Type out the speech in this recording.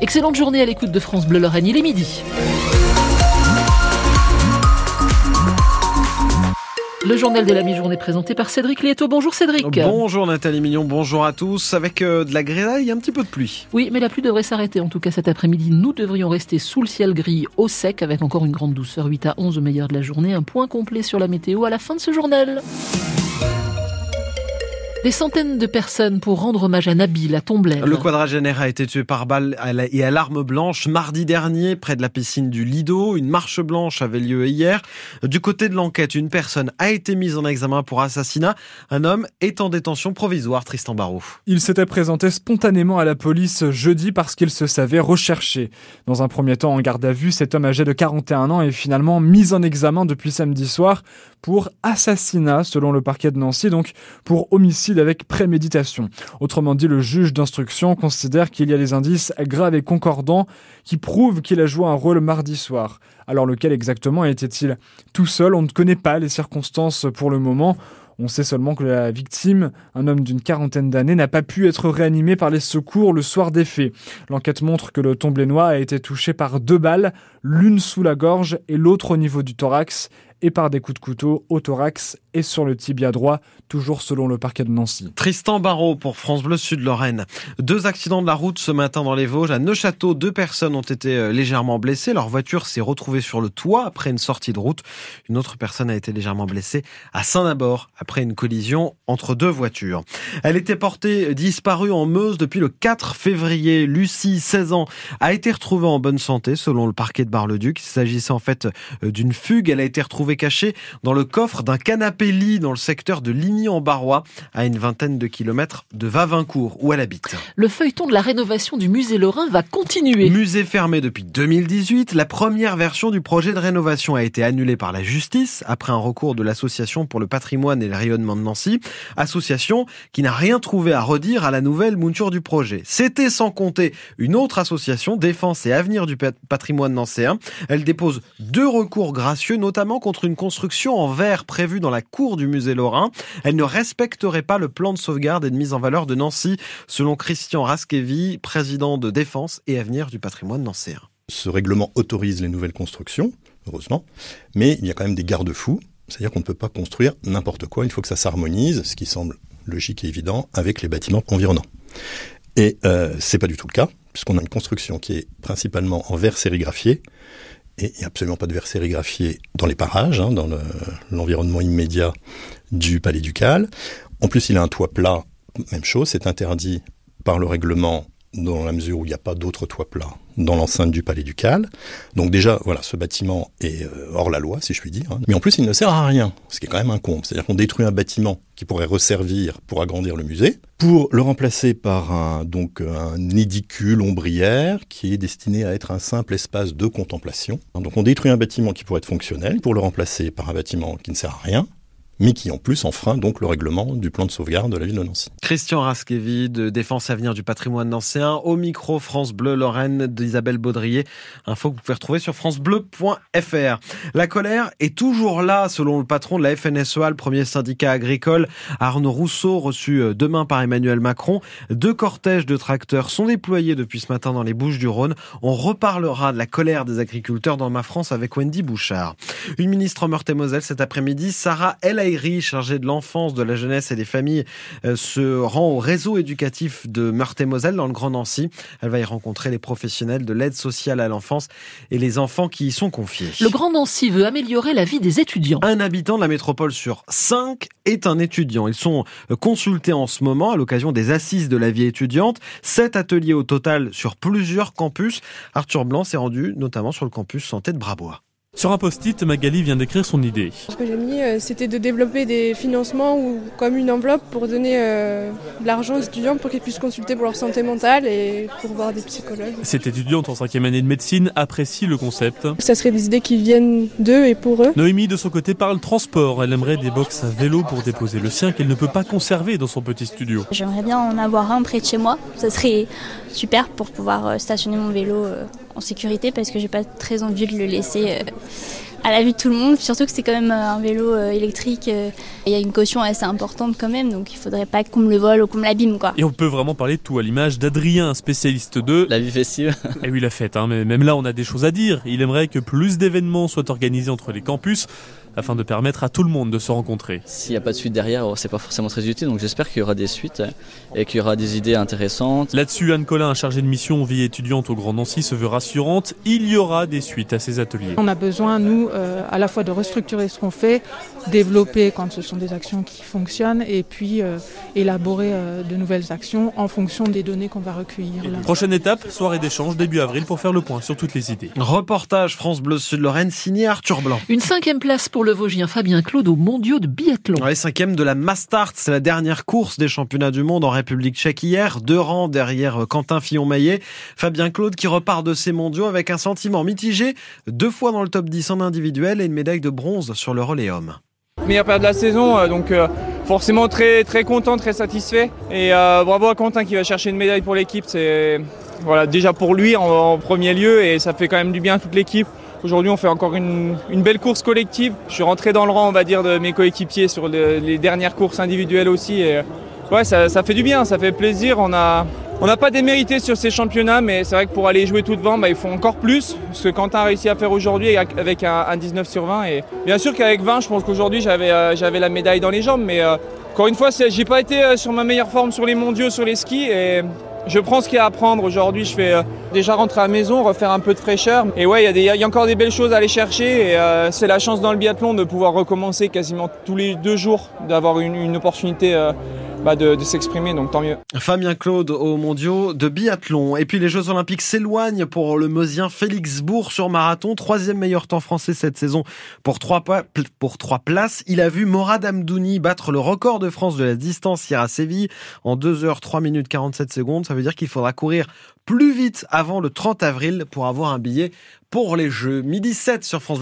Excellente journée à l'écoute de France Bleu Lorraine, il est midi. Le journal de la mi-journée présenté par Cédric Lieto. Bonjour Cédric. Bonjour Nathalie Mignon, bonjour à tous. Avec euh, de la grisaille et un petit peu de pluie. Oui, mais la pluie devrait s'arrêter. En tout cas, cet après-midi, nous devrions rester sous le ciel gris au sec avec encore une grande douceur 8 à 11 au meilleur de la journée. Un point complet sur la météo à la fin de ce journal. Des centaines de personnes pour rendre hommage à Nabil à Tomblaine. Le quadragénaire a été tué par balle et à l'arme blanche mardi dernier près de la piscine du Lido. Une marche blanche avait lieu hier. Du côté de l'enquête, une personne a été mise en examen pour assassinat. Un homme est en détention provisoire, Tristan Barrault. Il s'était présenté spontanément à la police jeudi parce qu'il se savait recherché. Dans un premier temps en garde à vue, cet homme âgé de 41 ans est finalement mis en examen depuis samedi soir pour assassinat selon le parquet de Nancy, donc pour homicide avec préméditation. Autrement dit, le juge d'instruction considère qu'il y a des indices graves et concordants qui prouvent qu'il a joué un rôle mardi soir. Alors lequel exactement était-il Tout seul, on ne connaît pas les circonstances pour le moment. On sait seulement que la victime, un homme d'une quarantaine d'années, n'a pas pu être réanimé par les secours le soir des faits. L'enquête montre que le tomblénois a été touché par deux balles, l'une sous la gorge et l'autre au niveau du thorax, et par des coups de couteau au thorax et sur le tibia droit, toujours selon le parquet de Nancy. Tristan Barrault pour France Bleu Sud-Lorraine. Deux accidents de la route ce matin dans les Vosges. À Neuchâteau, deux personnes ont été euh, légèrement blessées. Leur voiture s'est retrouvée sur le toit après une sortie de route. Une autre personne a été légèrement blessée à Saint-Nabord après une collision entre deux voitures. Elle était portée disparue en Meuse depuis le 4 février. Lucie, 16 ans, a été retrouvée en bonne santé selon le parquet de Bar-le-Duc. Il s'agissait en fait euh, d'une fugue. Elle a été retrouvée cachée dans le coffre d'un canapé dans le secteur de Ligny-en-Barrois, à une vingtaine de kilomètres de Vavincourt, où elle habite. Le feuilleton de la rénovation du musée Lorrain va continuer. Musée fermé depuis 2018, la première version du projet de rénovation a été annulée par la justice après un recours de l'Association pour le patrimoine et le rayonnement de Nancy, association qui n'a rien trouvé à redire à la nouvelle mouture du projet. C'était sans compter une autre association, Défense et Avenir du patrimoine nancéen. Elle dépose deux recours gracieux, notamment contre une construction en verre prévue dans la cour du musée Lorrain. Elle ne respecterait pas le plan de sauvegarde et de mise en valeur de Nancy, selon Christian Raskevi, président de Défense et Avenir du patrimoine nancéen. Ce règlement autorise les nouvelles constructions, heureusement, mais il y a quand même des garde-fous. C'est-à-dire qu'on ne peut pas construire n'importe quoi, il faut que ça s'harmonise, ce qui semble logique et évident, avec les bâtiments environnants. Et euh, c'est pas du tout le cas, puisqu'on a une construction qui est principalement en verre sérigraphié, et il n'y a absolument pas de verre sérigraphié dans les parages, hein, dans l'environnement immédiat du palais ducal. En plus, il a un toit plat, même chose, c'est interdit par le règlement dans la mesure où il n'y a pas d'autre toit plat dans l'enceinte du palais ducal. Donc déjà, voilà, ce bâtiment est euh, hors la loi, si je puis dire. Mais en plus, il ne sert à rien, ce qui est quand même un comble. C'est-à-dire qu'on détruit un bâtiment qui pourrait resservir pour agrandir le musée, pour le remplacer par un, donc, un édicule ombrière qui est destiné à être un simple espace de contemplation. Donc on détruit un bâtiment qui pourrait être fonctionnel pour le remplacer par un bâtiment qui ne sert à rien mais qui en plus enfreint donc le règlement du plan de sauvegarde de la ville de Nancy. Christian Raskevi de Défense Avenir du patrimoine nancéen, au micro France Bleu Lorraine d'Isabelle Baudrier. Info que vous pouvez retrouver sur francebleu.fr. La colère est toujours là, selon le patron de la FNSEA, le premier syndicat agricole, Arnaud Rousseau, reçu euh, demain par Emmanuel Macron. Deux cortèges de tracteurs sont déployés depuis ce matin dans les Bouches du Rhône. On reparlera de la colère des agriculteurs dans ma France avec Wendy Bouchard. Une ministre en Meurthe-et-Moselle cet après-midi, Sarah El chargée de l'enfance, de la jeunesse et des familles, euh, se rend au réseau éducatif de Meurthe-et-Moselle dans le Grand Nancy. Elle va y rencontrer les professionnels de l'aide sociale à l'enfance et les enfants qui y sont confiés. Le Grand Nancy veut améliorer la vie des étudiants. Un habitant de la métropole sur cinq est un étudiant. Ils sont euh, consultés en ce moment à l'occasion des assises de la vie étudiante. Sept ateliers au total sur plusieurs campus. Arthur Blanc s'est rendu notamment sur le campus Santé de Brabois. Sur un post-it, Magali vient d'écrire son idée. Ce que j'ai mis, euh, c'était de développer des financements ou comme une enveloppe pour donner euh, de l'argent aux étudiants pour qu'ils puissent consulter pour leur santé mentale et pour voir des psychologues. Cette étudiante en cinquième année de médecine apprécie le concept. Ça serait des idées qui viennent d'eux et pour eux. Noémie, de son côté, parle transport. Elle aimerait des box à vélo pour déposer le sien qu'elle ne peut pas conserver dans son petit studio. J'aimerais bien en avoir un près de chez moi. Ça serait super pour pouvoir euh, stationner mon vélo en sécurité parce que j'ai pas très envie de le laisser à la vue de tout le monde. Surtout que c'est quand même un vélo électrique. Il y a une caution assez importante quand même, donc il faudrait pas qu'on me le vole ou qu'on me l'abîme. Quoi. Et on peut vraiment parler de tout à l'image d'Adrien, spécialiste de la vie festive. Et oui, la fête, hein, mais même là on a des choses à dire. Il aimerait que plus d'événements soient organisés entre les campus afin de permettre à tout le monde de se rencontrer. S'il n'y a pas de suite derrière, oh, c'est pas forcément très utile, donc j'espère qu'il y aura des suites et qu'il y aura des idées intéressantes. Là-dessus, Anne Collin, chargée de mission vie étudiante au Grand Nancy, se veut rassurante. Il y aura des suites à ces ateliers. On a besoin, nous, euh, à la fois de restructurer ce qu'on fait, développer quand ce sont des actions qui fonctionnent, et puis euh, élaborer euh, de nouvelles actions en fonction des données qu'on va recueillir. Là. Prochaine étape, soirée d'échange début avril pour faire le point sur toutes les idées. Reportage France Bleu Sud-Lorraine signé Arthur Blanc. Une cinquième place pour le Vosgien Fabien Claude aux mondiaux de biathlon. Ouais, cinquième de la Mastart, c'est la dernière course des championnats du monde en République tchèque hier. Deux rangs derrière Quentin Fillon-Maillet. Fabien Claude qui repart de ces mondiaux avec un sentiment mitigé. Deux fois dans le top 10 en individuel et une médaille de bronze sur le relais homme. Meilleure période de la saison, euh, donc euh, forcément très, très content, très satisfait. Et euh, bravo à Quentin qui va chercher une médaille pour l'équipe. C'est voilà, déjà pour lui en, en, premier lieu et ça fait quand même du bien à toute l'équipe. Aujourd'hui, on fait encore une, belle course collective. Je suis rentré dans le rang, on va dire, de mes coéquipiers sur le, les dernières courses individuelles aussi. Et ouais, ça, fait du bien, ça fait plaisir. On n'a pas démérité sur ces championnats, mais c'est vrai que pour aller jouer tout devant, bah, il faut encore plus. Ce que Quentin a réussi à faire aujourd'hui avec un, un, 19 sur 20. Et bien sûr qu'avec 20, je pense qu'aujourd'hui, j'avais euh, j'avais la médaille dans les jambes. Mais euh, encore une fois, j'ai pas été euh, sur ma meilleure forme sur les mondiaux, sur les skis. Je prends ce qu'il y a à apprendre aujourd'hui. Je fais euh, déjà rentrer à la maison, refaire un peu de fraîcheur. Et ouais, il y, a encore des belles choses à aller chercher. Et euh, c'est la chance dans le biathlon de pouvoir recommencer quasiment tous les deux jours, d'avoir une, une, opportunité. Euh, bah de, s'exprimer, donc tant mieux. Fabien Claude aux mondiaux de biathlon. Et puis les Jeux Olympiques s'éloignent pour le Meusien Félix Bourg sur marathon, troisième meilleur temps français cette saison pour trois, places. Il a vu Morad Amdouni battre le record de France de la distance hier à Séville en 2 heures 3 minutes 47 secondes. Ça veut dire qu'il faudra courir plus vite avant le 30 avril pour avoir un billet pour les Jeux. Midi 7 sur France.